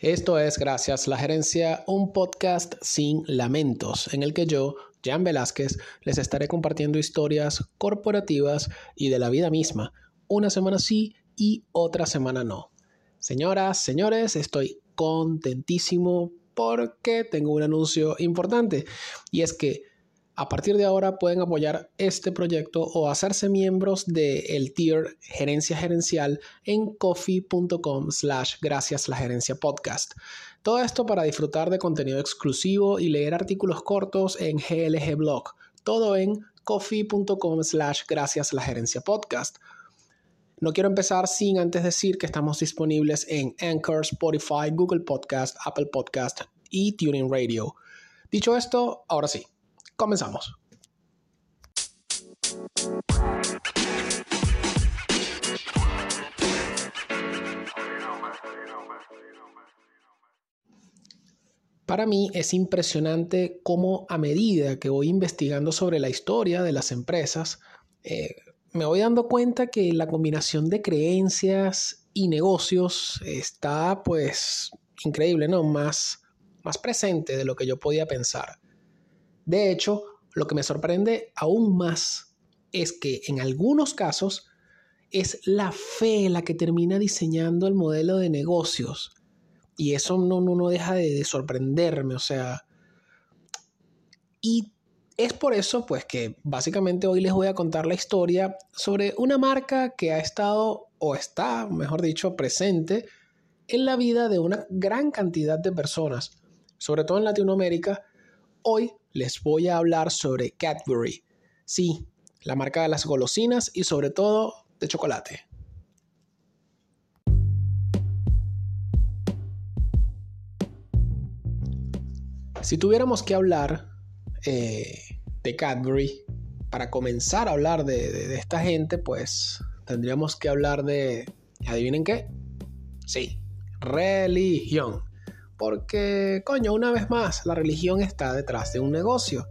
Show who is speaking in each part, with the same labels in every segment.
Speaker 1: Esto es Gracias la Gerencia, un podcast sin lamentos, en el que yo, Jan Velázquez, les estaré compartiendo historias corporativas y de la vida misma, una semana sí y otra semana no. Señoras, señores, estoy contentísimo porque tengo un anuncio importante y es que a partir de ahora pueden apoyar este proyecto o hacerse miembros del tier Gerencia Gerencial en coffee.com slash gracias la gerencia podcast. Todo esto para disfrutar de contenido exclusivo y leer artículos cortos en GLG Blog. Todo en coffee.com slash gracias la gerencia podcast. No quiero empezar sin antes decir que estamos disponibles en Anchor, Spotify, Google Podcast, Apple Podcast y Tuning Radio. Dicho esto, ahora sí, Comenzamos. Para mí es impresionante cómo a medida que voy investigando sobre la historia de las empresas, eh, me voy dando cuenta que la combinación de creencias y negocios está pues increíble, ¿no? Más, más presente de lo que yo podía pensar. De hecho, lo que me sorprende aún más es que en algunos casos es la fe la que termina diseñando el modelo de negocios. Y eso no, no, deja de, de, sorprenderme, o sea. Y es por eso, pues, que básicamente hoy les voy a contar la historia sobre una marca que ha estado, o está, mejor dicho, presente en la vida de una gran cantidad de personas, sobre todo en Latinoamérica. Hoy les voy a hablar sobre Cadbury. Sí, la marca de las golosinas y sobre todo de chocolate. Si tuviéramos que hablar eh, de Cadbury, para comenzar a hablar de, de, esta gente, pues tendríamos que hablar de, ¿adivinen qué? Sí, religión. Porque, coño, una vez más, la religión está detrás de un negocio.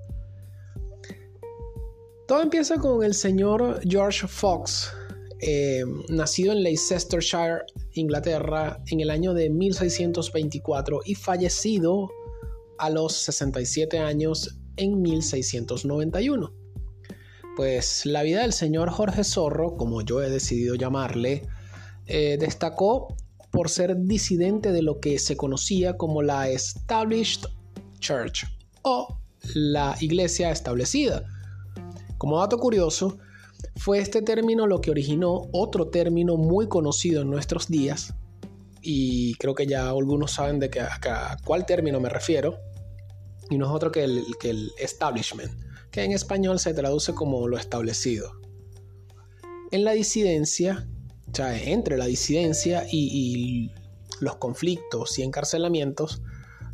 Speaker 1: Todo empieza con el señor George Fox, eh, nacido en Leicestershire, Inglaterra, en el año de 1624 y fallecido a los 67 años en 1691. Pues la vida del señor Jorge Zorro, como yo he decidido llamarle, eh, destacó por ser disidente de lo que se conocía como la Established Church o la iglesia establecida. Como dato curioso, fue este término lo que originó otro término muy conocido en nuestros días, y creo que ya algunos saben de a, cuál término me refiero, y no es otro que el, que el establishment, que en español se traduce como lo establecido. En la disidencia, entre la disidencia y, los conflictos y encarcelamientos,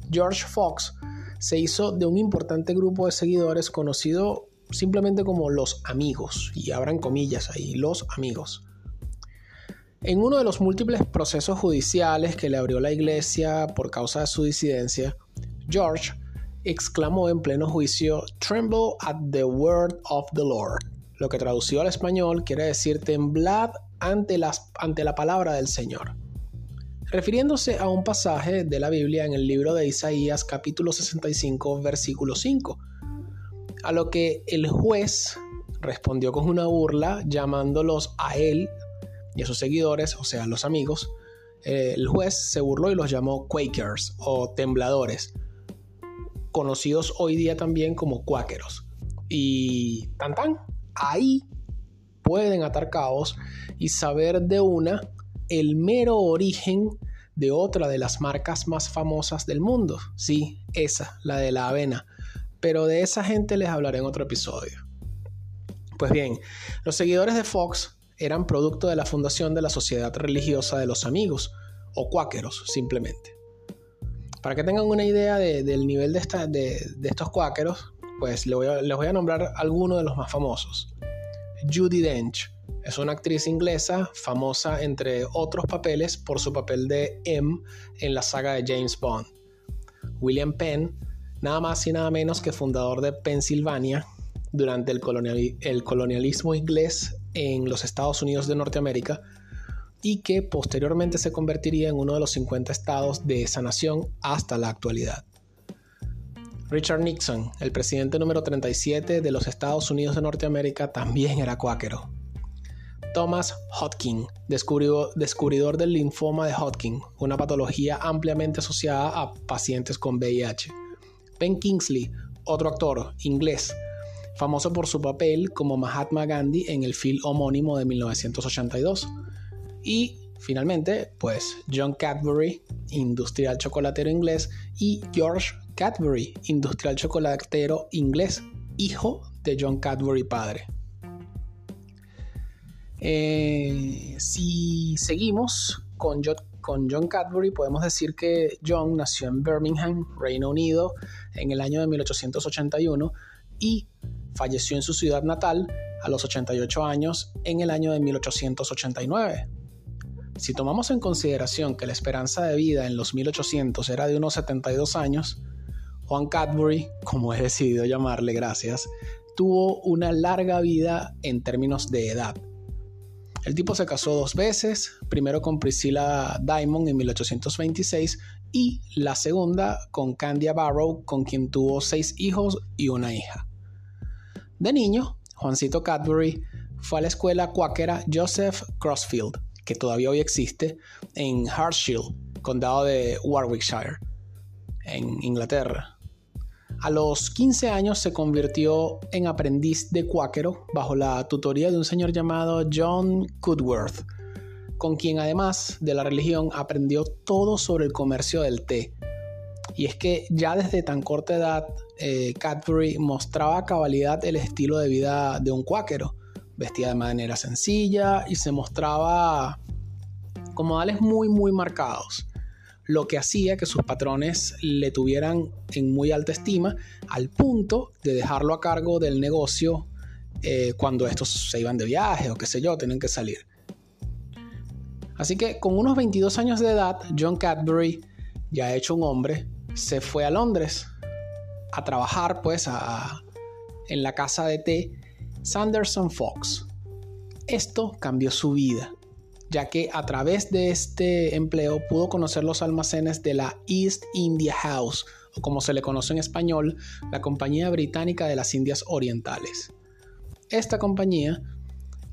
Speaker 1: George Fox se hizo de un importante grupo de seguidores conocido simplemente como los amigos, y abran comillas ahí, los amigos. En uno de los múltiples procesos judiciales que le abrió la iglesia por causa de su disidencia, George exclamó en pleno juicio, Tremble at the word of the Lord, lo que traducido al español quiere decir temblad ante, la palabra del Señor. Refiriéndose a un pasaje de la Biblia en el libro de Isaías capítulo 65 versículo 5, a lo que el juez respondió con una burla llamándolos a él y a sus seguidores, o sea, los amigos. El juez se burló y los llamó Quakers o tembladores, conocidos hoy día también como cuáqueros. Y tan tan, ahí pueden atar cabos y saber de una el mero origen de otra de las marcas más famosas del mundo. Sí, esa, la de la avena. Pero de esa gente les hablaré en otro episodio. Pues bien, los seguidores de Fox eran producto de la fundación de la Sociedad Religiosa de los Amigos, o cuáqueros simplemente. Para que tengan una idea del nivel de, de, estos cuáqueros, pues les voy a nombrar algunos de los más famosos. Judy Dench. Es una actriz inglesa famosa entre otros papeles por su papel de M en la saga de James Bond. William Penn, nada más y nada menos que fundador de Pensilvania durante el, colonialismo inglés en los Estados Unidos de Norteamérica y que posteriormente se convertiría en uno de los 50 estados de esa nación hasta la actualidad. Richard Nixon, el presidente número 37 de los Estados Unidos de Norteamérica, también era cuáquero. Thomas Hodgkin, descubridor del linfoma de Hodgkin, una patología ampliamente asociada a pacientes con VIH. Ben Kingsley, otro actor inglés, famoso por su papel como Mahatma Gandhi en el film homónimo de 1982. Y finalmente, pues John Cadbury, industrial chocolatero inglés, y George Cadbury, industrial chocolatero inglés, hijo de John Cadbury padre. Eh, si seguimos con con John Cadbury, podemos decir que John nació en Birmingham, Reino Unido, en el año de 1881 y falleció en su ciudad natal a los 88 años en el año de 1889. Si tomamos en consideración que la esperanza de vida en los 1800 era de unos 72 años, Juan Cadbury, como he decidido llamarle gracias, tuvo una larga vida en términos de edad. El tipo se casó dos veces, primero con Priscilla Diamond en 1826 y la segunda con Candia Barrow, con quien tuvo seis hijos y una hija. De niño, Juancito Cadbury fue a la escuela cuáquera Joseph Crossfield, que todavía hoy existe, en Hartshill, condado de Warwickshire, en Inglaterra. A los 15 años se convirtió en aprendiz de cuáquero bajo la tutoría de un señor llamado John Cudworth, con quien además de la religión aprendió todo sobre el comercio del té. Y es que ya desde tan corta edad eh, Cadbury mostraba a cabalidad el estilo de vida de un cuáquero vestía de manera sencilla y se mostraba con modales muy muy marcados, lo que hacía que sus patrones le tuvieran en muy alta estima al punto de dejarlo a cargo del negocio eh, cuando estos se iban de viaje o qué sé yo, tienen que salir. Así que con unos 22 años de edad, John Cadbury, ya hecho un hombre, se fue a Londres a trabajar pues en la casa de té Sanderson Fox. Esto cambió su vida, ya que a través de este empleo pudo conocer los almacenes de la East India House, o como se le conoce en español, la Compañía Británica de las Indias Orientales. Esta compañía,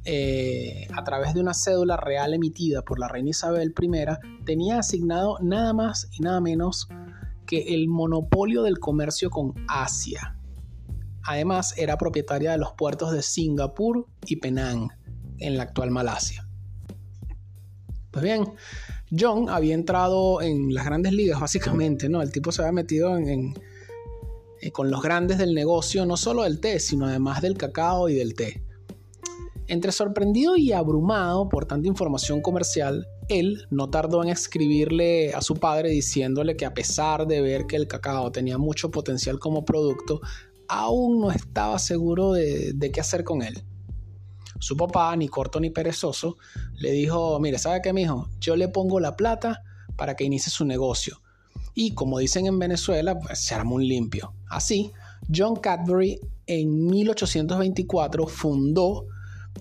Speaker 1: eh, a través de una cédula real emitida por la reina Isabel I, tenía asignado nada más y nada menos que el monopolio del comercio con Asia, Además, era propietaria de los puertos de Singapur y Penang, en la actual Malasia. Pues bien, John había entrado en las grandes ligas, básicamente, ¿no? El tipo se había metido en, eh, con los grandes del negocio, no solo del té, sino además del cacao y del té. Entre sorprendido y abrumado por tanta información comercial, él no tardó en escribirle a su padre diciéndole que a pesar de ver que el cacao tenía mucho potencial como producto, aún no estaba seguro de, qué hacer con él. Su papá, ni corto ni perezoso, le dijo, mire, ¿sabe qué, mijo? Yo le pongo la plata para que inicie su negocio. Y como dicen en Venezuela, pues se armó un limpio. Así, John Cadbury en 1824 fundó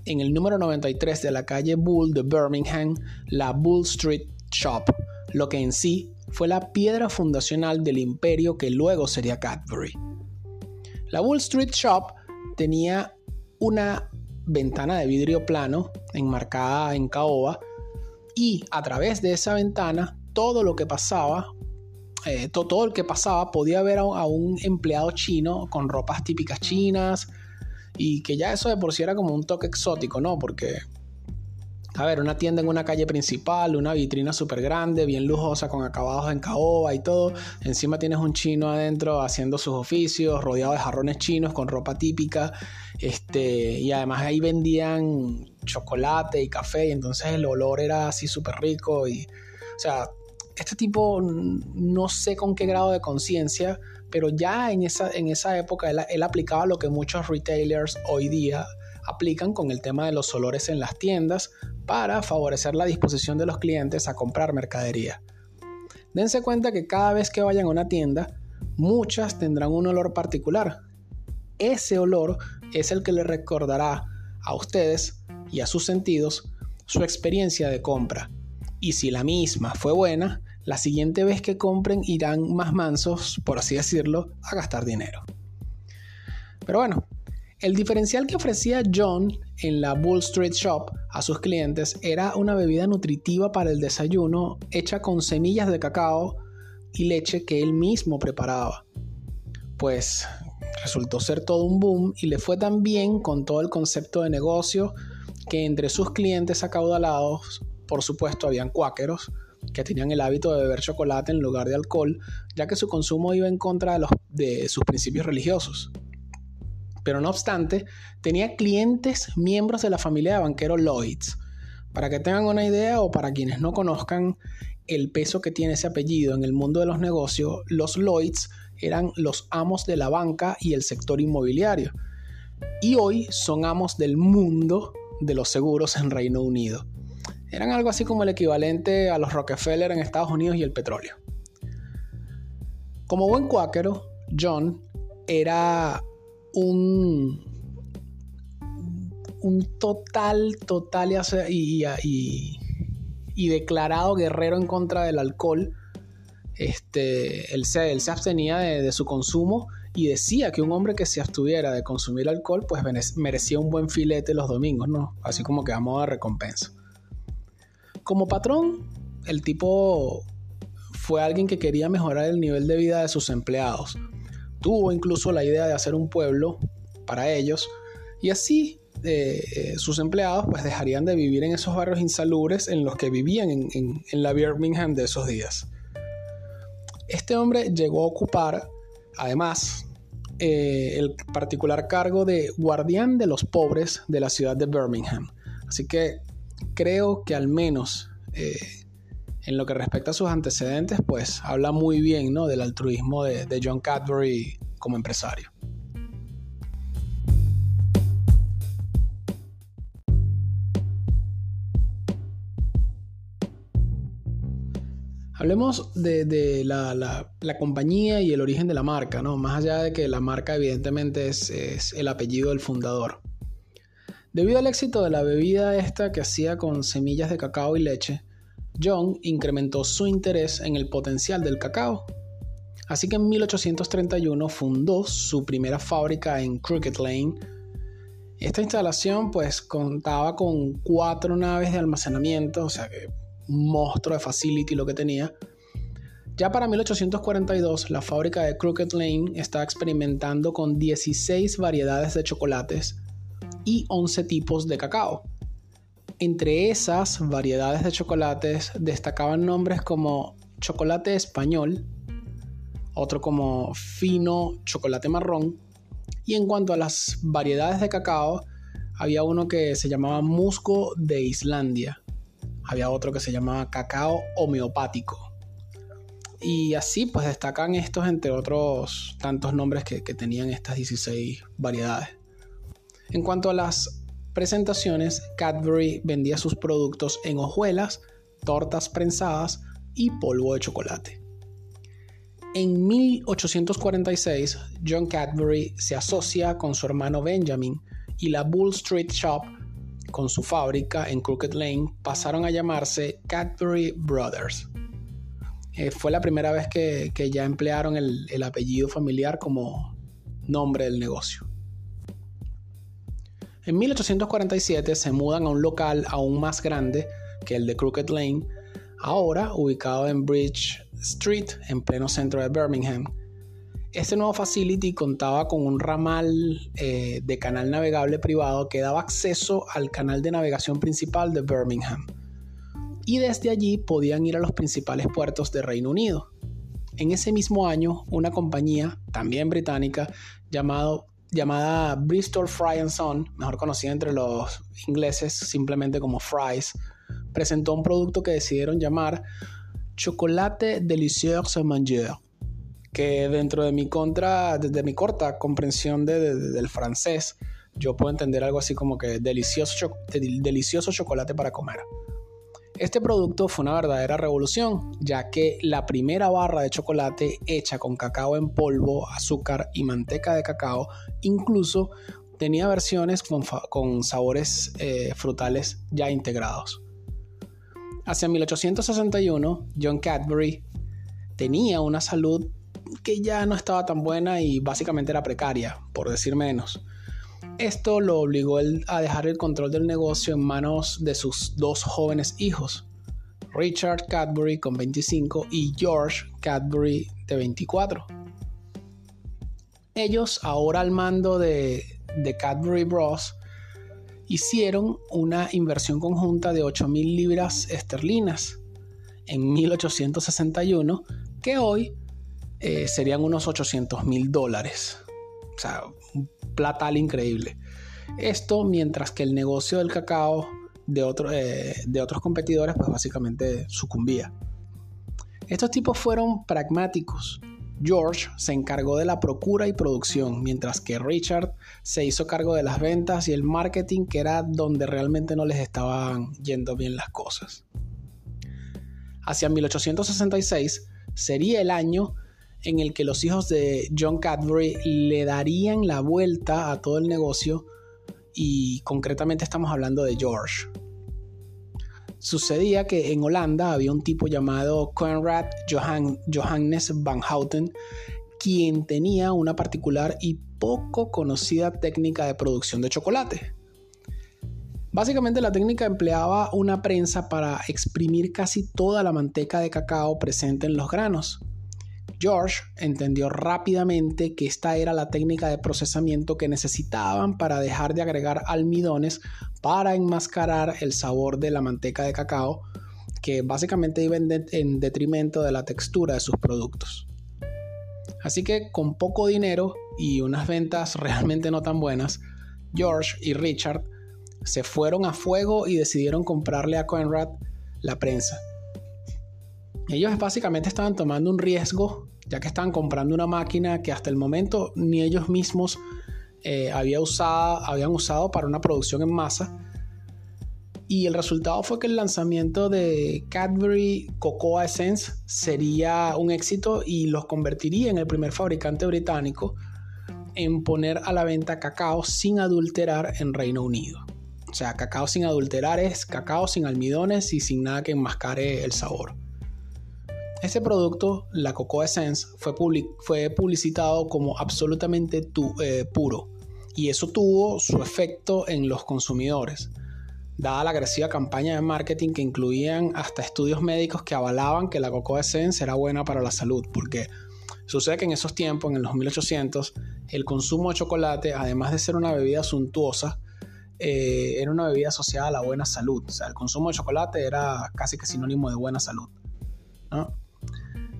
Speaker 1: en el número 93 de la calle Bull de Birmingham la Bull Street Shop, lo que en sí fue la piedra fundacional del imperio que luego sería Cadbury. La Wall Street Shop tenía una ventana de vidrio plano enmarcada en caoba y a través de esa ventana todo lo que pasaba, eh, todo, el que pasaba podía ver a, un empleado chino con ropas típicas chinas y que ya eso de por sí era como un toque exótico, ¿no? Porque a ver, una tienda en una calle principal, una vitrina súper grande, bien lujosa, con acabados en caoba y todo. Encima tienes un chino adentro haciendo sus oficios, rodeado de jarrones chinos con ropa típica. Este, y además ahí vendían chocolate y café, y entonces el olor era así súper rico. Y, o sea, este tipo no sé con qué grado de conciencia, pero ya en esa, en esa época él, él aplicaba lo que muchos retailers hoy día aplican con el tema de los olores en las tiendas para favorecer la disposición de los clientes a comprar mercadería. Dense cuenta que cada vez que vayan a una tienda, muchas tendrán un olor particular. Ese olor es el que le recordará a ustedes y a sus sentidos su experiencia de compra. Y si la misma fue buena, la siguiente vez que compren irán más mansos, por así decirlo, a gastar dinero. Pero bueno, el diferencial que ofrecía John en la Bull Street Shop a sus clientes era una bebida nutritiva para el desayuno hecha con semillas de cacao y leche que él mismo preparaba. Pues resultó ser todo un boom y le fue tan bien con todo el concepto de negocio que entre sus clientes acaudalados, por supuesto, habían cuáqueros que tenían el hábito de beber chocolate en lugar de alcohol, ya que su consumo iba en contra de, sus principios religiosos. Pero no obstante, tenía clientes miembros de la familia de banquero Lloyds. Para que tengan una idea o para quienes no conozcan el peso que tiene ese apellido en el mundo de los negocios, los Lloyds eran los amos de la banca y el sector inmobiliario. Y hoy son amos del mundo de los seguros en Reino Unido. Eran algo así como el equivalente a los Rockefeller en Estados Unidos y el petróleo. Como buen cuáquero, John era un, un total, total y, declarado guerrero en contra del alcohol. Este, él, se, abstenía de, su consumo y decía que un hombre que se abstuviera de consumir alcohol pues merecía un buen filete los domingos, ¿no? Así como que a modo de recompensa. Como patrón, el tipo fue alguien que quería mejorar el nivel de vida de sus empleados tuvo incluso la idea de hacer un pueblo para ellos y así eh, eh, sus empleados pues dejarían de vivir en esos barrios insalubres en los que vivían en, la Birmingham de esos días. Este hombre llegó a ocupar además eh, el particular cargo de guardián de los pobres de la ciudad de Birmingham. Así que creo que al menos en lo que respecta a sus antecedentes, pues habla muy bien ¿no? del altruismo de, John Cadbury como empresario. Hablemos de, la, la, compañía y el origen de la marca, ¿no? Más allá de que la marca evidentemente es, es, el apellido del fundador. Debido al éxito de la bebida esta que hacía con semillas de cacao y leche, John incrementó su interés en el potencial del cacao. Así que en 1831 fundó su primera fábrica en Crooked Lane. Esta instalación pues contaba con cuatro naves de almacenamiento, o sea que un monstruo de facility lo que tenía. Ya para 1842 la fábrica de Crooked Lane estaba experimentando con 16 variedades de chocolates y 11 tipos de cacao. Entre esas variedades de chocolates destacaban nombres como chocolate español, otro como fino chocolate marrón, y en cuanto a las variedades de cacao, había uno que se llamaba musgo de Islandia, había otro que se llamaba cacao homeopático. Y así pues destacan estos entre otros tantos nombres que, que tenían estas 16 variedades. En cuanto a las presentaciones, Cadbury vendía sus productos en hojuelas, tortas prensadas y polvo de chocolate. En 1846, John Cadbury se asocia con su hermano Benjamin y la Bull Street Shop, con su fábrica en Crooked Lane, pasaron a llamarse Cadbury Brothers. Eh, fue la primera vez que, ya emplearon el apellido familiar como nombre del negocio. En 1847 se mudan a un local aún más grande que el de Crooked Lane, ahora ubicado en Bridge Street, en pleno centro de Birmingham. Este nuevo facility contaba con un ramal eh, de canal navegable privado que daba acceso al canal de navegación principal de Birmingham. Y desde allí podían ir a los principales puertos de Reino Unido. En ese mismo año, una compañía, también británica, llamado llamada Bristol Fry Son, mejor conocida entre los ingleses simplemente como Fries, presentó un producto que decidieron llamar Chocolate Delicieux à Manger, que dentro de mi contra, de, mi corta comprensión del francés, yo puedo entender algo así como que delicioso chocolate para comer. Este producto fue una verdadera revolución, ya que la primera barra de chocolate hecha con cacao en polvo, azúcar y manteca de cacao incluso tenía versiones con, sabores eh, frutales ya integrados. Hacia 1861, John Cadbury tenía una salud que ya no estaba tan buena y básicamente era precaria, por decir menos. Esto lo obligó a dejar el control del negocio en manos de sus dos jóvenes hijos, Richard Cadbury con 25 y George Cadbury de 24. Ellos, ahora al mando de, Cadbury Bros, hicieron una inversión conjunta de 8 mil libras esterlinas en 1861, que hoy eh, serían unos 800 mil dólares. O sea, un platal increíble. Esto mientras que el negocio del cacao de, eh, de otros competidores pues básicamente sucumbía. Estos tipos fueron pragmáticos. George se encargó de la procura y producción, mientras que Richard se hizo cargo de las ventas y el marketing, que era donde realmente no les estaban yendo bien las cosas. Hacia 1866 sería el año en el que los hijos de John Cadbury le darían la vuelta a todo el negocio y concretamente estamos hablando de George. Sucedía que en Holanda había un tipo llamado Conrad Johannes van Houten, quien tenía una particular y poco conocida técnica de producción de chocolate. Básicamente la técnica empleaba una prensa para exprimir casi toda la manteca de cacao presente en los granos. George entendió rápidamente que esta era la técnica de procesamiento que necesitaban para dejar de agregar almidones para enmascarar el sabor de la manteca de cacao, que básicamente iba en, detrimento de la textura de sus productos. Así que con poco dinero y unas ventas realmente no tan buenas, George y Richard se fueron a fuego y decidieron comprarle a Conrad la prensa. Ellos básicamente estaban tomando un riesgo, ya que estaban comprando una máquina que hasta el momento ni ellos mismos eh, usado, habían usado para una producción en masa. Y el resultado fue que el lanzamiento de Cadbury Cocoa Essence sería un éxito y los convertiría en el primer fabricante británico en poner a la venta cacao sin adulterar en Reino Unido. O sea, cacao sin adulterar es cacao sin almidones y sin nada que enmascare el sabor. Este producto, la Cocoa Essence, fue, fue publicitado como absolutamente eh, puro y eso tuvo su efecto en los consumidores, dada la agresiva campaña de marketing que incluían hasta estudios médicos que avalaban que la Cocoa Essence era buena para la salud, porque sucede que en esos tiempos, en los 1800, el consumo de chocolate, además de ser una bebida suntuosa, eh, era una bebida asociada a la buena salud. O sea, el consumo de chocolate era casi que sinónimo de buena salud. ¿no?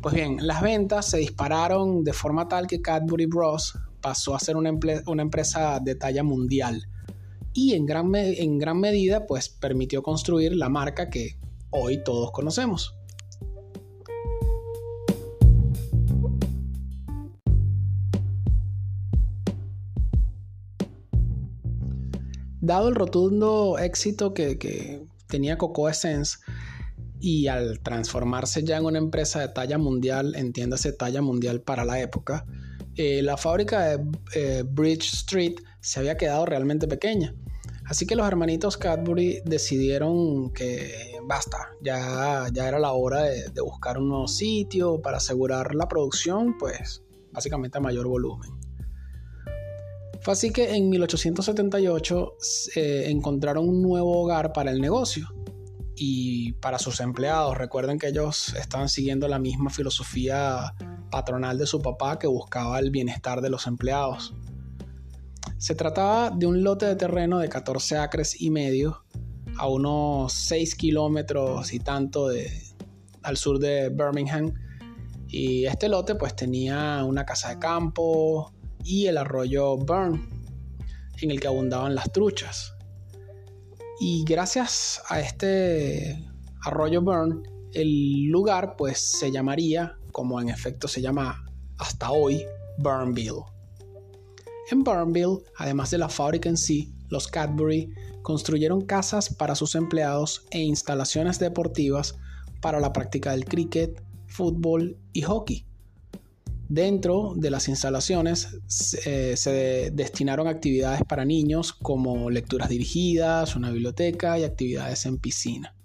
Speaker 1: Pues bien, las ventas se dispararon de forma tal que Cadbury Bros pasó a ser una, empresa de talla mundial y en gran, medida pues permitió construir la marca que hoy todos conocemos. Dado el rotundo éxito que, que tenía Cocoa Essence, y al transformarse ya en una empresa de talla mundial, entiéndase talla mundial para la época, eh, la fábrica de eh, Bridge Street se había quedado realmente pequeña. Así que los hermanitos Cadbury decidieron que basta, ya, ya era la hora de, buscar un nuevo sitio para asegurar la producción, pues básicamente a mayor volumen. Fue así que en 1878 eh, encontraron un nuevo hogar para el negocio y para sus empleados. Recuerden que ellos estaban siguiendo la misma filosofía patronal de su papá que buscaba el bienestar de los empleados. Se trataba de un lote de terreno de 14 acres y medio a unos 6 kilómetros y tanto al sur de Birmingham. Y este lote pues tenía una casa de campo y el arroyo Burn, en el que abundaban las truchas. Y gracias a este arroyo Burn, el lugar pues se llamaría, como en efecto se llama hasta hoy, Burnville. En Burnville, además de la fábrica en sí, los Cadbury construyeron casas para sus empleados e instalaciones deportivas para la práctica del cricket, fútbol y hockey. Dentro de las instalaciones eh, se destinaron actividades para niños como lecturas dirigidas, una biblioteca y actividades en piscina.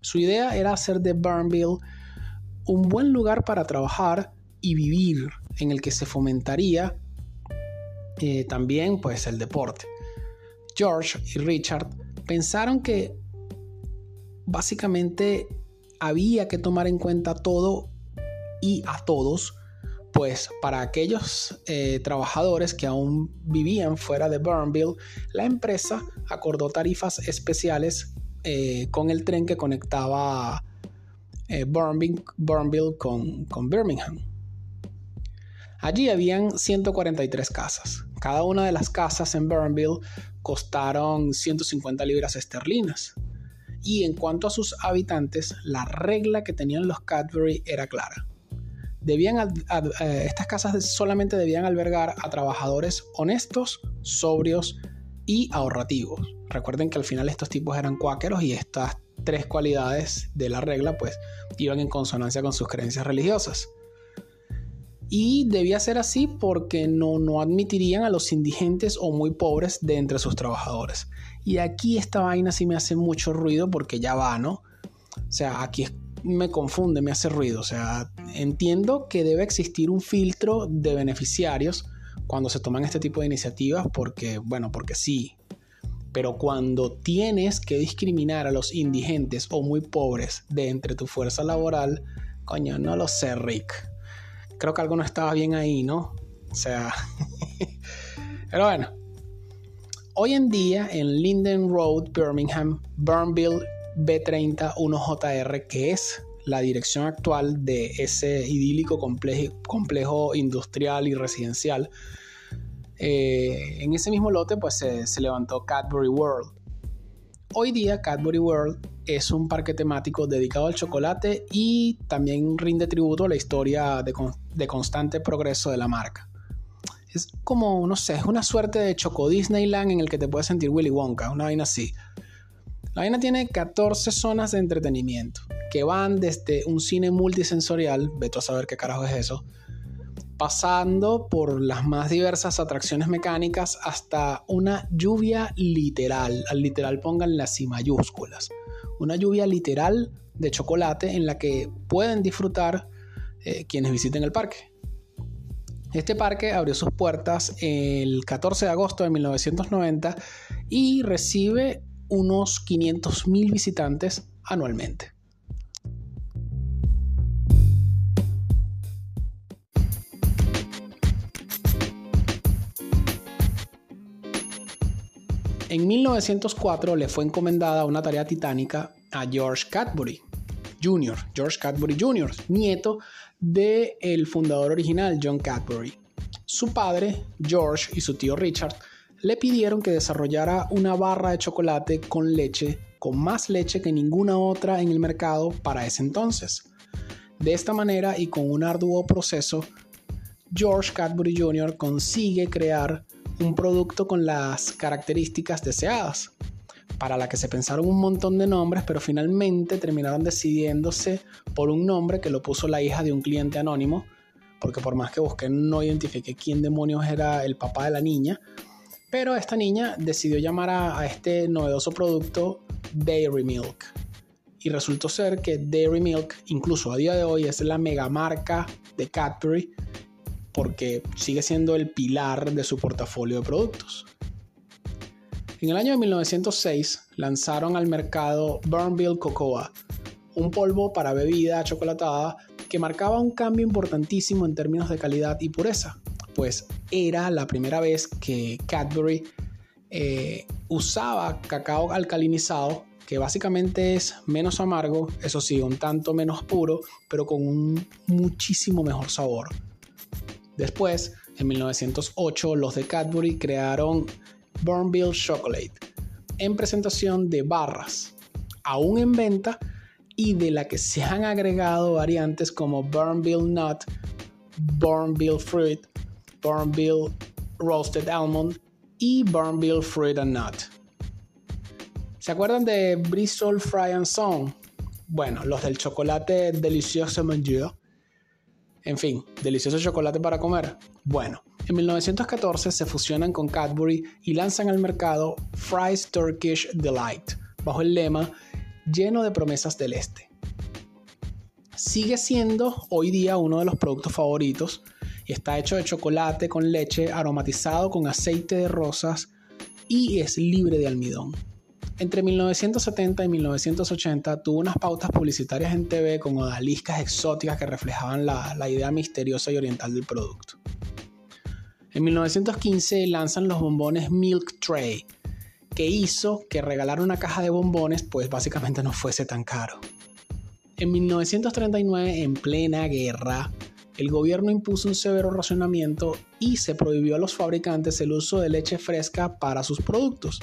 Speaker 1: Su idea era hacer de Burnville un buen lugar para trabajar y vivir en el que se fomentaría eh, también pues el deporte. George y Richard pensaron que básicamente había que tomar en cuenta todo y a todos, pues para aquellos eh, trabajadores que aún vivían fuera de Burnville, la empresa acordó tarifas especiales eh, con el tren que conectaba Burnville, con, con Birmingham. Allí habían 143 casas. Cada una de las casas en Burnville costaron 150 libras esterlinas. Y en cuanto a sus habitantes, la regla que tenían los Cadbury era clara. Debían, eh, estas casas solamente debían albergar a trabajadores honestos, sobrios y ahorrativos. Recuerden que al final estos tipos eran cuáqueros y estas tres cualidades de la regla pues iban en consonancia con sus creencias religiosas. Y debía ser así porque no, no admitirían a los indigentes o muy pobres de entre sus trabajadores. Y aquí esta vaina sí me hace mucho ruido porque ya va, ¿no? O sea, aquí me confunde, me hace ruido. O sea, entiendo que debe existir un filtro de beneficiarios cuando se toman este tipo de iniciativas porque, bueno, porque sí. Pero cuando tienes que discriminar a los indigentes o muy pobres de entre tu fuerza laboral, coño, no lo sé, Rick creo que algo no estaba bien ahí, ¿no? O sea, pero bueno. Hoy en día en Linden Road, Birmingham, Burnville B30 1JR, que es la dirección actual de ese idílico complejo, industrial y residencial, eh, en ese mismo lote pues se, se levantó Cadbury World. Hoy día Cadbury World es un parque temático dedicado al chocolate y también rinde tributo a la historia de, constante progreso de la marca. Es como, no sé, es una suerte de Choco Disneyland en el que te puedes sentir Willy Wonka, una vaina así. La vaina tiene 14 zonas de entretenimiento que van desde un cine multisensorial, veto a saber qué carajo es eso, pasando por las más diversas atracciones mecánicas hasta una lluvia literal. Al literal pongan las y mayúsculas una lluvia literal de chocolate en la que pueden disfrutar eh, quienes visiten el parque. Este parque abrió sus puertas el 14 de agosto de 1990 y recibe unos 500.000 visitantes anualmente. En 1904 le fue encomendada una tarea titánica a George Cadbury Jr., George Cadbury Jr., nieto del el fundador original John Cadbury. Su padre, George, y su tío Richard le pidieron que desarrollara una barra de chocolate con leche, con más leche que ninguna otra en el mercado para ese entonces. De esta manera y con un arduo proceso, George Cadbury Jr. consigue crear un producto con las características deseadas, para la que se pensaron un montón de nombres, pero finalmente terminaron decidiéndose por un nombre que lo puso la hija de un cliente anónimo, porque por más que busqué no identifiqué quién demonios era el papá de la niña, pero esta niña decidió llamar a, este novedoso producto Dairy Milk. Y resultó ser que Dairy Milk, incluso a día de hoy, es la mega marca de Cadbury porque sigue siendo el pilar de su portafolio de productos. En el año de 1906 lanzaron al mercado Burnville Cocoa, un polvo para bebida chocolatada que marcaba un cambio importantísimo en términos de calidad y pureza, pues era la primera vez que Cadbury eh, usaba cacao alcalinizado, que básicamente es menos amargo, eso sí, un tanto menos puro, pero con un muchísimo mejor sabor. Después, en 1908, los de Cadbury crearon Burnville Chocolate en presentación de barras, aún en venta y de la que se han agregado variantes como Burnville Nut, Burnville Fruit, Burnville Roasted Almond y Burnville Fruit and Nut. ¿Se acuerdan de Bristol Fry and Son? Bueno, los del chocolate delicioso Monsieur En fin, delicioso chocolate para comer. Bueno, en 1914 se fusionan con Cadbury y lanzan al mercado Fry's Turkish Delight, bajo el lema lleno de promesas del este. Sigue siendo hoy día uno de los productos favoritos está hecho de chocolate con leche aromatizado con aceite de rosas y es libre de almidón. Entre 1970 y 1980 tuvo unas pautas publicitarias en TV con odaliscas exóticas que reflejaban la, la idea misteriosa y oriental del producto. En 1915 lanzan los bombones Milk Tray, que hizo que regalar una caja de bombones pues básicamente no fuese tan caro. En 1939, en plena guerra, el gobierno impuso un severo racionamiento y se prohibió a los fabricantes el uso de leche fresca para sus productos.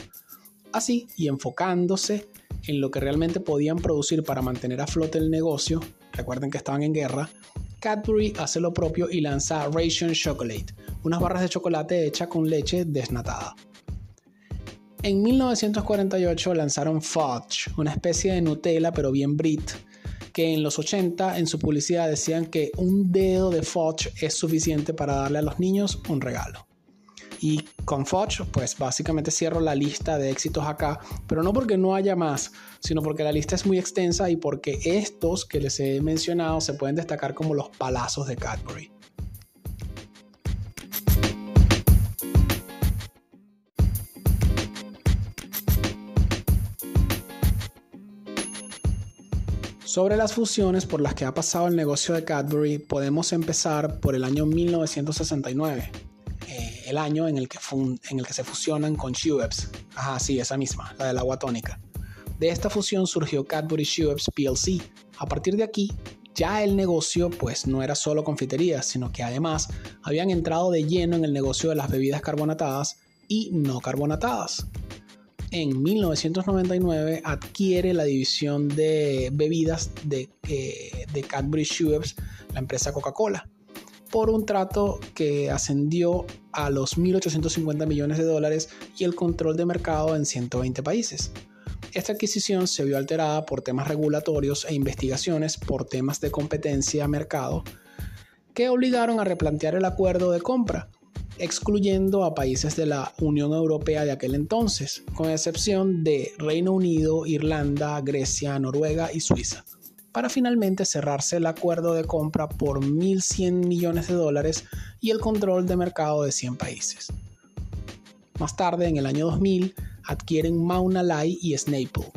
Speaker 1: Así, y enfocándose en lo que realmente podían producir para mantener a flote el negocio, recuerden que estaban en guerra, Cadbury hace lo propio y lanza Ration Chocolate, unas barras de chocolate hechas con leche desnatada. En 1948 lanzaron Fudge, una especie de Nutella pero bien Brit, que en los 80 en su publicidad decían que un dedo de Fudge es suficiente para darle a los niños un regalo. Y con Fudge, pues básicamente cierro la lista de éxitos acá, pero no porque no haya más, sino porque la lista es muy extensa y porque estos que les he mencionado se pueden destacar como los palazos de Cadbury. Sobre las fusiones por las que ha pasado el negocio de Cadbury, podemos empezar por el año 1969, eh, el año en el, que en el que se fusionan con Schweppes. Ajá, sí, esa misma, la del agua tónica. De esta fusión surgió Cadbury Schweppes PLC. A partir de aquí, ya el negocio pues no era solo confitería, sino que además habían entrado de lleno en el negocio de las bebidas carbonatadas y no carbonatadas en 1999 adquiere la división de bebidas de, eh, Cadbury Schweppes, la empresa Coca-Cola, por un trato que ascendió a los 1.850 millones de dólares y el control de mercado en 120 países. Esta adquisición se vio alterada por temas regulatorios e investigaciones por temas de competencia mercado que obligaron a replantear el acuerdo de compra excluyendo a países de la Unión Europea de aquel entonces, con excepción de Reino Unido, Irlanda, Grecia, Noruega y Suiza, para finalmente cerrarse el acuerdo de compra por 1.100 millones de dólares y el control de mercado de 100 países. Más tarde, en el año 2000, adquieren Mauna Lai y Snapple,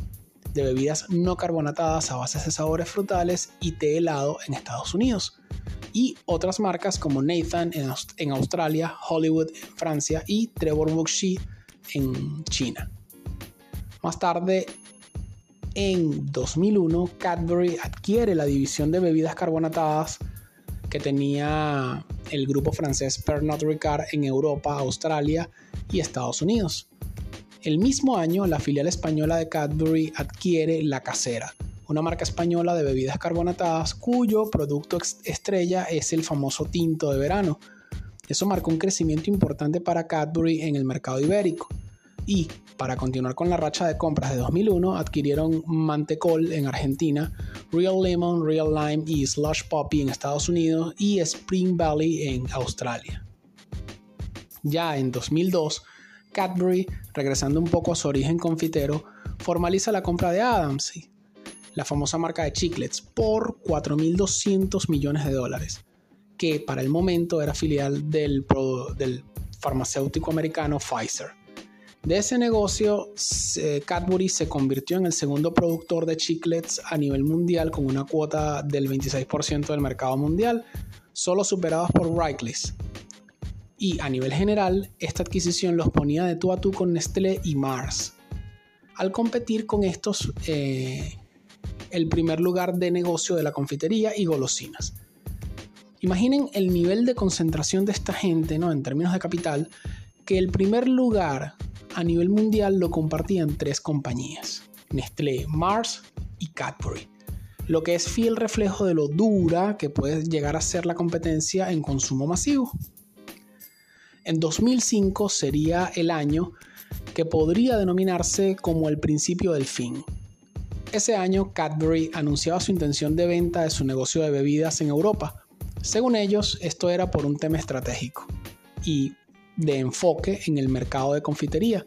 Speaker 1: de bebidas no carbonatadas a base de sabores frutales y té helado en Estados Unidos, y otras marcas como Nathan en, Australia, Hollywood en Francia y Trevor Bookshi en China. Más tarde, en 2001, Cadbury adquiere la división de bebidas carbonatadas que tenía el grupo francés Pernod Ricard en Europa, Australia y Estados Unidos. El mismo año, la filial española de Cadbury adquiere La Casera, una marca española de bebidas carbonatadas cuyo producto estrella es el famoso tinto de verano. Eso marcó un crecimiento importante para Cadbury en el mercado ibérico. Y, para continuar con la racha de compras de 2001, adquirieron Mantecol en Argentina, Real Lemon, Real Lime y Slush Poppy en Estados Unidos y Spring Valley en Australia. Ya en 2002, Cadbury, regresando un poco a su origen confitero, formaliza la compra de Adams la famosa marca de chiclets, por 4.200 millones de dólares, que para el momento era filial del, del farmacéutico americano Pfizer. De ese negocio, Cadbury se convirtió en el segundo productor de chiclets a nivel mundial con una cuota del 26% del mercado mundial, solo superados por Wrigley's. Y a nivel general, esta adquisición los ponía de tú a tú con Nestlé y Mars. Al competir con estos eh, el primer lugar de negocio de la confitería y golosinas. Imaginen el nivel de concentración de esta gente, ¿no? En términos de capital, que el primer lugar a nivel mundial lo compartían tres compañías: Nestlé, Mars y Cadbury. Lo que es fiel reflejo de lo dura que puede llegar a ser la competencia en consumo masivo. En 2005 sería el año que podría denominarse como el principio del fin, ese año, Cadbury anunciaba su intención de venta de su negocio de bebidas en Europa, Según ellos, esto era por un tema estratégico y de enfoque en el mercado de confitería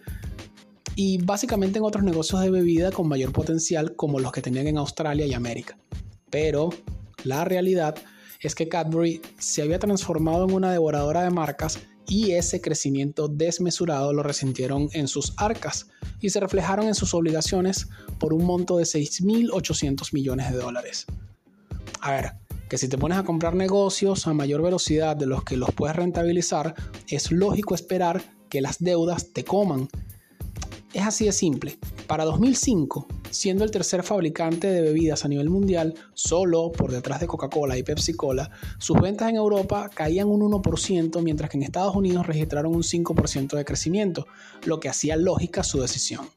Speaker 1: y básicamente en otros negocios de bebida con mayor potencial como los que tenían en Australia y América. Pero la realidad es que Cadbury se había transformado en una devoradora de marcas y ese crecimiento desmesurado lo resintieron en sus arcas y se reflejaron en sus obligaciones por un monto de 6.800 millones de dólares. A ver, que si te pones a comprar negocios a mayor velocidad de los que los puedes rentabilizar, es lógico esperar que las deudas te coman. Es así de simple. Para 2005, siendo el tercer fabricante de bebidas a nivel mundial, solo por detrás de Coca-Cola y Pepsi-Cola, sus ventas en Europa caían un 1%, mientras que en Estados Unidos registraron un 5% de crecimiento, lo que hacía lógica su decisión.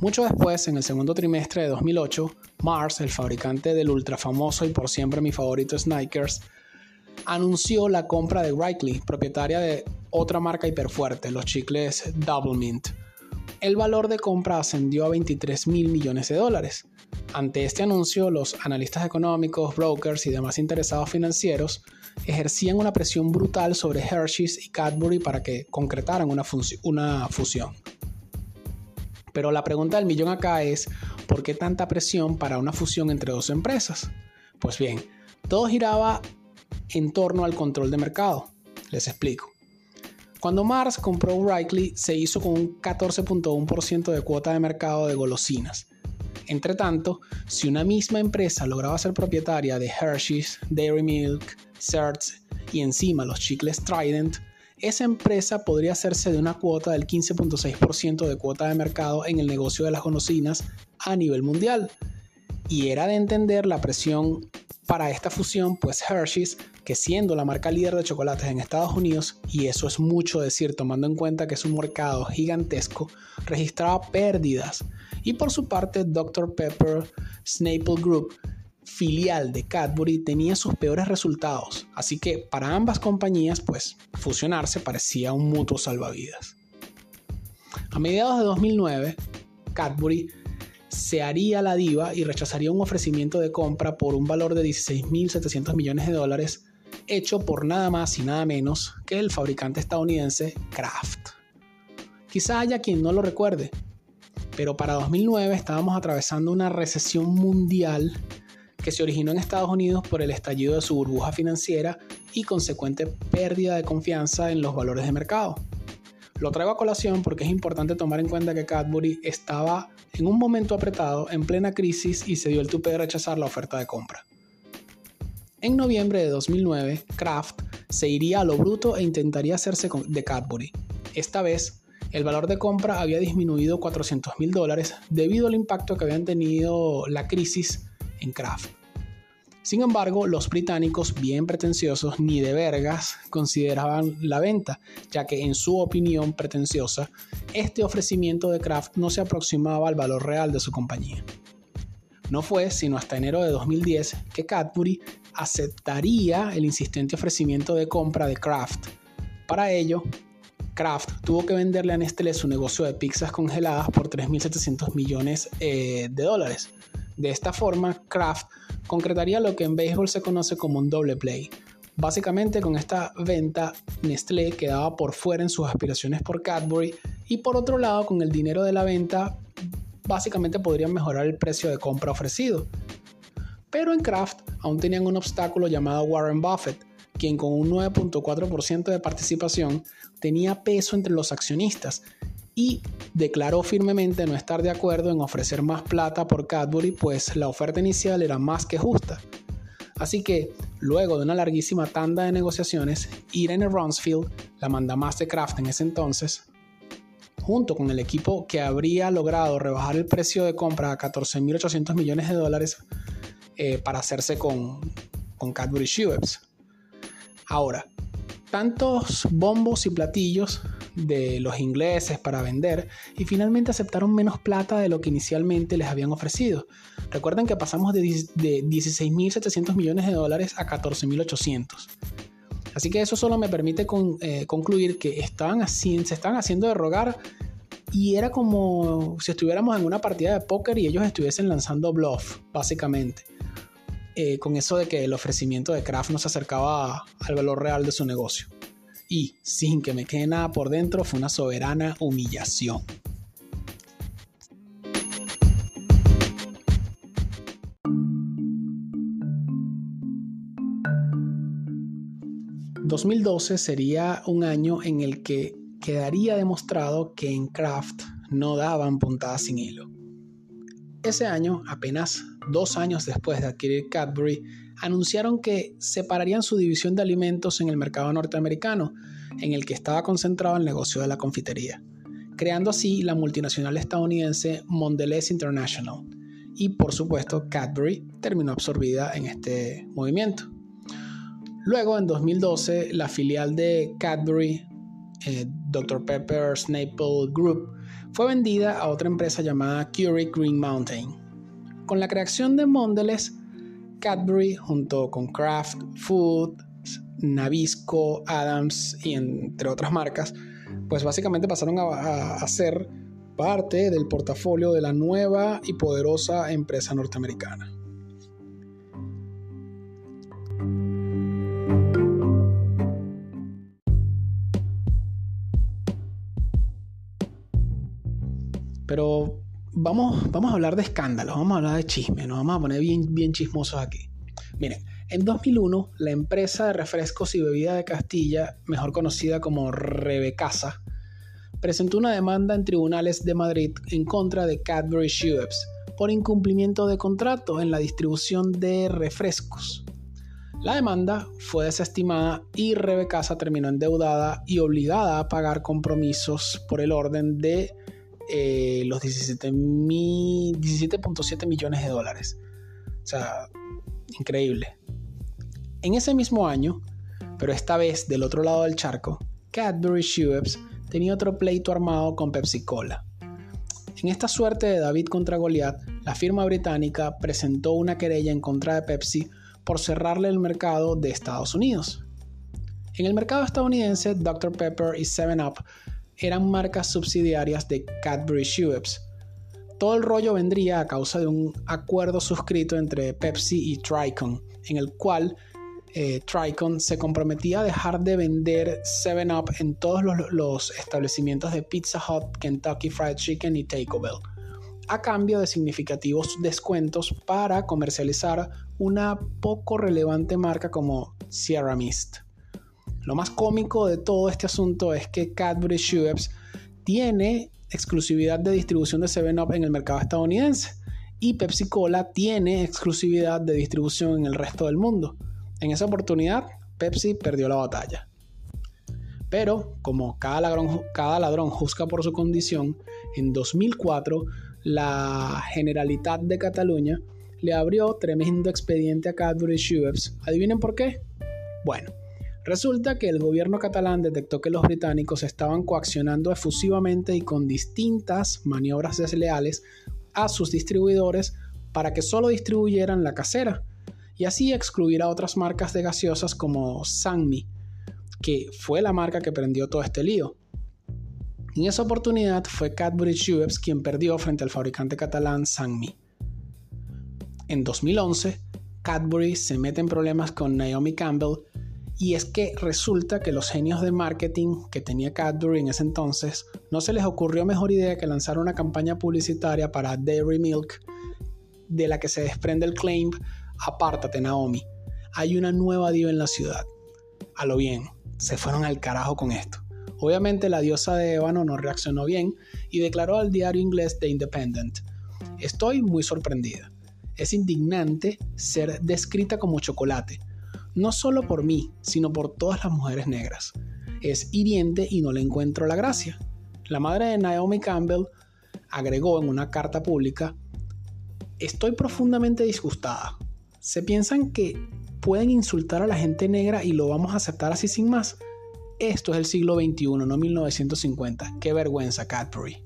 Speaker 1: Mucho después, en el segundo trimestre de 2008, Mars, el fabricante del ultra famoso y por siempre mi favorito Snickers, anunció la compra de Wrigley, propietaria de otra marca hiperfuerte, los chicles Double Mint el valor de compra ascendió a 23 mil millones de dólares. Ante este anuncio, los analistas económicos, brokers y demás interesados financieros ejercían una presión brutal sobre Hershey's y Cadbury para que concretaran una, una fusión. Pero la pregunta del millón acá es, ¿por qué tanta presión para una fusión entre dos empresas? Pues bien, todo giraba en torno al control de mercado. Les explico. Cuando Mars compró Wrigley, se hizo con un 14.1% de cuota de mercado de golosinas. Entre tanto, si una misma empresa lograba ser propietaria de Hershey's, Dairy Milk, Certs y encima los chicles Trident, esa empresa podría hacerse de una cuota del 15.6% de cuota de mercado en el negocio de las golosinas a nivel mundial. Y era de entender la presión para esta fusión, pues Hershey's, que siendo la marca líder de chocolates en Estados Unidos, y eso es mucho decir tomando en cuenta que es un mercado gigantesco, registraba pérdidas. Y por su parte, Dr. Pepper Snapple Group, filial de Cadbury, tenía sus peores resultados. Así que para ambas compañías, pues fusionarse parecía un mutuo salvavidas. A mediados de 2009, Cadbury se haría la diva y rechazaría un ofrecimiento de compra por un valor de 16.700 millones de dólares hecho por nada más y nada menos que el fabricante estadounidense Kraft. Quizá haya quien no lo recuerde, pero para 2009 estábamos atravesando una recesión mundial que se originó en Estados Unidos por el estallido de su burbuja financiera y consecuente pérdida de confianza en los valores de mercado. Lo traigo a colación porque es importante tomar en cuenta que Cadbury estaba en un momento apretado, en plena crisis, y se dio el tupe de rechazar la oferta de compra. En noviembre de 2009, Kraft se iría a lo bruto e intentaría hacerse de Cadbury. Esta vez, el valor de compra había disminuido 400 mil dólares debido al impacto que habían tenido la crisis en Kraft. Sin embargo, los británicos, bien pretenciosos, ni de vergas consideraban la venta, ya que en su opinión pretenciosa, este ofrecimiento de Kraft no se aproximaba al valor real de su compañía. No fue sino hasta enero de 2010 que Cadbury aceptaría el insistente ofrecimiento de compra de Kraft. Para ello, Kraft tuvo que venderle a Nestlé su negocio de pizzas congeladas por 3.700 millones eh, de dólares. De esta forma, Kraft concretaría lo que en béisbol se conoce como un doble play. Básicamente con esta venta Nestlé quedaba por fuera en sus aspiraciones por Cadbury y por otro lado con el dinero de la venta básicamente podrían mejorar el precio de compra ofrecido. Pero en Kraft aún tenían un obstáculo llamado Warren Buffett, quien con un 9.4% de participación tenía peso entre los accionistas y declaró firmemente no estar de acuerdo en ofrecer más plata por Cadbury, pues la oferta inicial era más que justa. Así que, luego de una larguísima tanda de negociaciones, Irene Ronsfield, la mandamás de Kraft en ese entonces, junto con el equipo que habría logrado rebajar el precio de compra a 14.800 millones de dólares eh, para hacerse con, con Cadbury Schweppes. Ahora, tantos bombos y platillos de los ingleses para vender y finalmente aceptaron menos plata de lo que inicialmente les habían ofrecido. Recuerden que pasamos de, 16.700 millones de dólares a 14.800. Así que eso solo me permite eh, concluir que estaban se estaban haciendo de rogar y era como si estuviéramos en una partida de póker y ellos estuviesen lanzando bluff, básicamente. Eh, con eso de que el ofrecimiento de Kraft no se acercaba al valor real de su negocio. Y sin que me quede nada por dentro, fue una soberana humillación. 2012 sería un año en el que quedaría demostrado que en Kraft no daban puntadas sin hilo. Ese año, apenas dos años después de adquirir Cadbury, anunciaron que separarían su división de alimentos en el mercado norteamericano, en el que estaba concentrado el negocio de la confitería, creando así la multinacional estadounidense Mondelez International. Y por supuesto, Cadbury terminó absorbida en este movimiento. Luego, en 2012, la filial de Cadbury, eh, Dr. Pepper Snapple Group, fue vendida a otra empresa llamada Keurig Green Mountain. Con la creación de Mondelez, Cadbury, junto con Kraft Food, Nabisco, Adams y entre otras marcas, pues básicamente pasaron a, a ser parte del portafolio de la nueva y poderosa empresa norteamericana. Pero vamos, vamos a hablar de escándalos, vamos a hablar de chisme, nos vamos a poner bien, bien chismosos aquí. Miren, en 2001, la empresa de refrescos y bebidas de Castilla, mejor conocida como Rebecasa, presentó una demanda en tribunales de Madrid en contra de Cadbury Schweppes por incumplimiento de contrato en la distribución de refrescos. La demanda fue desestimada y Rebecasa terminó endeudada y obligada a pagar compromisos por el orden de eh, los 17.7 millones de dólares. O sea, increíble. En ese mismo año, pero esta vez del otro lado del charco, Cadbury Schweppes tenía otro pleito armado con Pepsi Cola. En esta suerte de David contra Goliat, la firma británica presentó una querella en contra de Pepsi por cerrarle el mercado de Estados Unidos. En el mercado estadounidense, Dr. Pepper y 7up eran marcas subsidiarias de Cadbury Schweppes. Todo el rollo vendría a causa de un acuerdo suscrito entre Pepsi y Tricon, en el cual eh, Tricon se comprometía a dejar de vender 7-Up en todos los, establecimientos de Pizza Hut, Kentucky Fried Chicken y Taco Bell, a cambio de significativos descuentos para comercializar una poco relevante marca como Sierra Mist. Lo más cómico de todo este asunto es que Cadbury Schweppes tiene exclusividad de distribución de 7-Up en el mercado estadounidense y Pepsi Cola tiene exclusividad de distribución en el resto del mundo. En esa oportunidad, Pepsi perdió la batalla. Pero, como cada ladrón, juzga por su condición, en 2004 la Generalitat de Cataluña le abrió tremendo expediente a Cadbury Schweppes. ¿Adivinen por qué? Bueno, Resulta que el gobierno catalán detectó que los británicos estaban coaccionando efusivamente y con distintas maniobras desleales a sus distribuidores para que solo distribuyeran la casera y así excluir a otras marcas de gaseosas como Sanmi, que fue la marca que prendió todo este lío. En esa oportunidad fue Cadbury Schweppes quien perdió frente al fabricante catalán Sanmi. En 2011, Cadbury se mete en problemas con Naomi Campbell y es que resulta que los genios de marketing que tenía Cadbury en ese entonces no se les ocurrió mejor idea que lanzar una campaña publicitaria para Dairy Milk de la que se desprende el claim Apártate Naomi, hay una nueva diva en la ciudad. A lo bien, se fueron al carajo con esto. Obviamente la diosa de ébano no reaccionó bien y declaró al diario inglés The Independent, estoy muy sorprendida. Es indignante ser descrita como chocolate no solo por mí, sino por todas las mujeres negras. Es hiriente y no le encuentro la gracia. La madre de Naomi Campbell agregó en una carta pública, estoy profundamente disgustada. ¿Se piensan que pueden insultar a la gente negra y lo vamos a aceptar así sin más? Esto es el siglo XXI, no 1950. Qué vergüenza, Cadbury.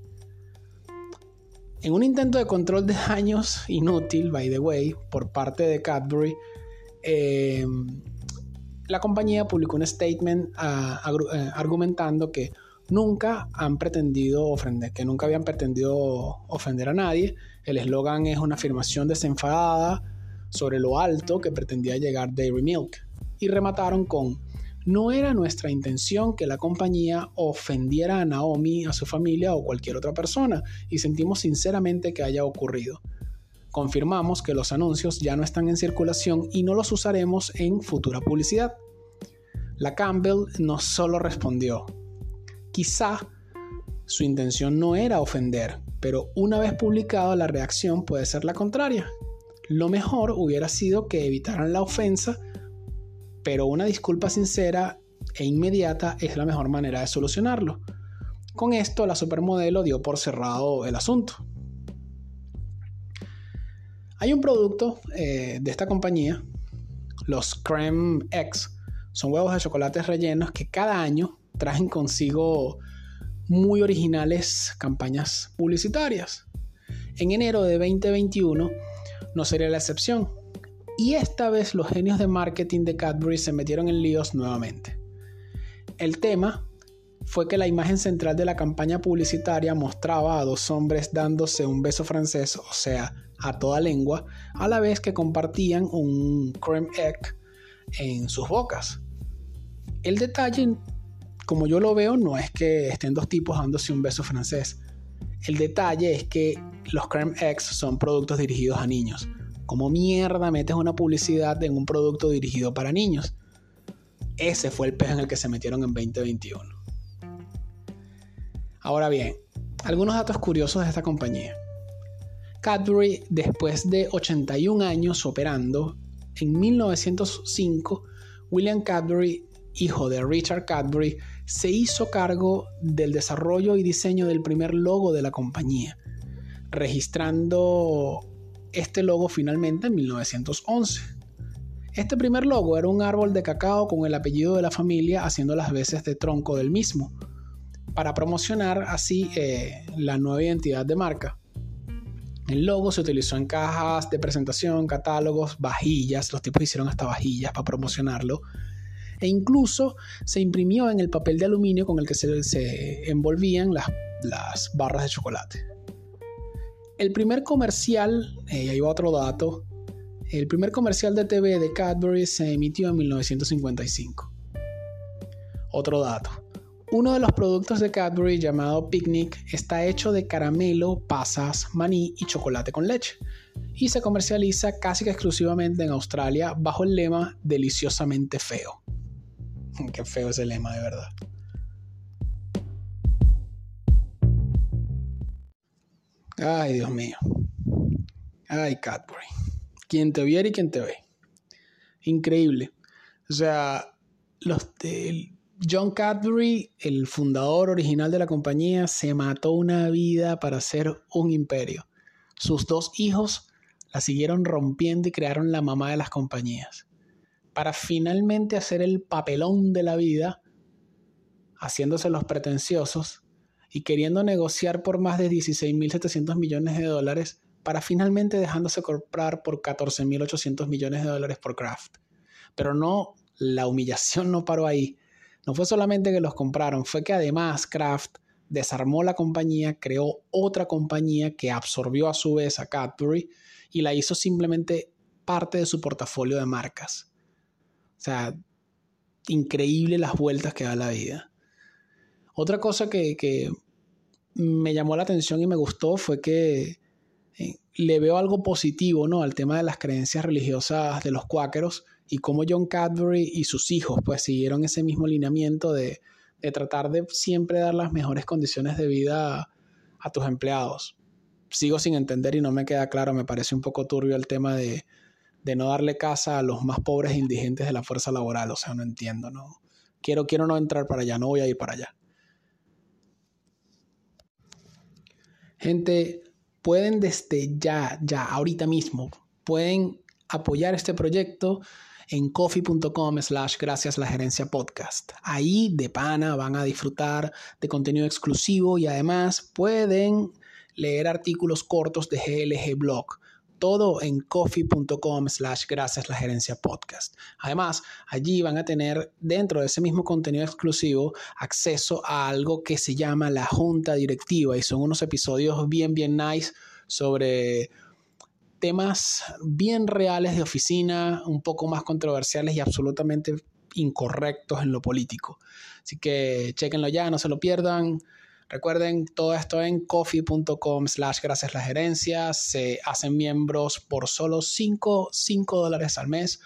Speaker 1: En un intento de control de daños inútil, by the way, por parte de Cadbury, Em, la compañía publicó un statement ah, eh, argumentando que nunca han pretendido ofender, que nunca habían pretendido ofender a nadie. El eslogan es una afirmación desenfadada, sobre lo alto que pretendía llegar Dairy Milk y remataron con no era nuestra intención que la compañía ofendiera a Naomi, a su familia o cualquier otra persona, y sentimos sinceramente que haya ocurrido. Confirmamos que los anuncios ya no están en circulación y no los usaremos en futura publicidad. La Campbell no solo respondió, quizá su intención no era ofender, pero una vez publicado la reacción puede ser la contraria. Lo mejor hubiera sido que evitaran la ofensa pero una disculpa sincera e inmediata es la mejor manera de solucionarlo. Con esto, la supermodelo dio por cerrado el asunto. Hay un producto eh, de esta compañía, los Creme X, son huevos de chocolate rellenos que cada año traen consigo muy originales campañas publicitarias. En enero de 2021 no sería la excepción. Y esta vez los genios de marketing de Cadbury se metieron en líos nuevamente. El tema fue que la imagen central de la campaña publicitaria mostraba a dos hombres dándose un beso francés, o sea, a toda lengua, a la vez que compartían un creme egg en sus bocas. El detalle, como yo lo veo, no es que estén dos tipos dándose un beso francés. El detalle es que los creme eggs son productos dirigidos a niños. ¿Cómo mierda metes una publicidad en un producto dirigido para niños? Ese fue el pez en el que se metieron en 2021. Ahora bien, algunos datos curiosos de esta compañía. Cadbury, después de 81 años operando, en 1905, William Cadbury, hijo de Richard Cadbury, se hizo cargo del desarrollo y diseño del primer logo de la compañía, registrando este logo finalmente en 1911. Este primer logo era un árbol de cacao con el apellido de la familia haciendo las veces de tronco del mismo, para promocionar así eh, la nueva identidad de marca. El logo se utilizó en cajas de presentación, catálogos, vajillas, los tipos hicieron hasta vajillas para promocionarlo, e incluso se imprimió en el papel de aluminio con el que se, envolvían las barras de chocolate. El primer comercial, eh, ahí va otro dato, el primer comercial de TV de Cadbury se emitió en 1955. Otro dato. Uno de los productos de Cadbury llamado Picnic está hecho de caramelo, pasas, maní y chocolate con leche y se comercializa casi que exclusivamente en Australia bajo el lema deliciosamente feo. Qué feo ese lema de verdad. Ay, Dios mío. Ay, Cadbury. Quien te viera y quien te ve. Increíble. O sea, los John Cadbury, el fundador original de la compañía, se mató una vida para hacer un imperio. Sus dos hijos la siguieron rompiendo y crearon la mamá de las compañías. Para finalmente hacer el papelón de la vida, haciéndose los pretenciosos, y queriendo negociar por más de 16.700 millones de dólares para finalmente dejándose comprar por 14.800 millones de dólares por Kraft. Pero no, la humillación no paró ahí. No fue solamente que los compraron, fue que además Kraft desarmó la compañía, creó otra compañía que absorbió a su vez a Cadbury y la hizo simplemente parte de su portafolio de marcas. O sea, increíble las vueltas que da la vida. Otra cosa que, me llamó la atención y me gustó fue que eh, le veo algo positivo ¿no? al tema de las creencias religiosas de los cuáqueros y cómo John Cadbury y sus hijos pues siguieron ese mismo lineamiento de, tratar de siempre dar las mejores condiciones de vida a, tus empleados. Sigo sin entender y no me queda claro, me parece un poco turbio el tema de, de no darle casa a los más pobres e indigentes de la fuerza laboral, o sea, no entiendo, ¿no? Quiero, quiero no entrar para allá, no voy a ir para allá. Gente, pueden desde ya, ya, ahorita mismo, pueden apoyar este proyecto en coffee.com slash gracias la gerencia podcast. Ahí de pana van a disfrutar de contenido exclusivo y además pueden leer artículos cortos de GLG Blog todo en coffee.com slash gracias la gerencia podcast. Además, allí van a tener dentro de ese mismo contenido exclusivo acceso a algo que se llama la junta directiva y son unos episodios bien, bien nice sobre temas bien reales de oficina, un poco más controversiales y absolutamente incorrectos en lo político. Así que chequenlo ya, no se lo pierdan. Recuerden todo esto en coffee.com slash gracias la gerencia. Se hacen miembros por solo 5, dólares al mes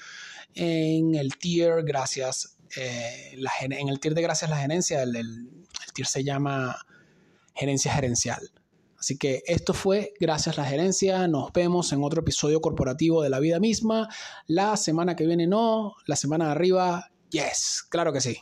Speaker 1: en el tier gracias eh, en el tier de gracias la gerencia el tier se llama gerencia gerencial así que esto fue gracias la gerencia. Nos vemos en otro episodio corporativo de la vida misma. La semana que viene no la semana de arriba yes claro que sí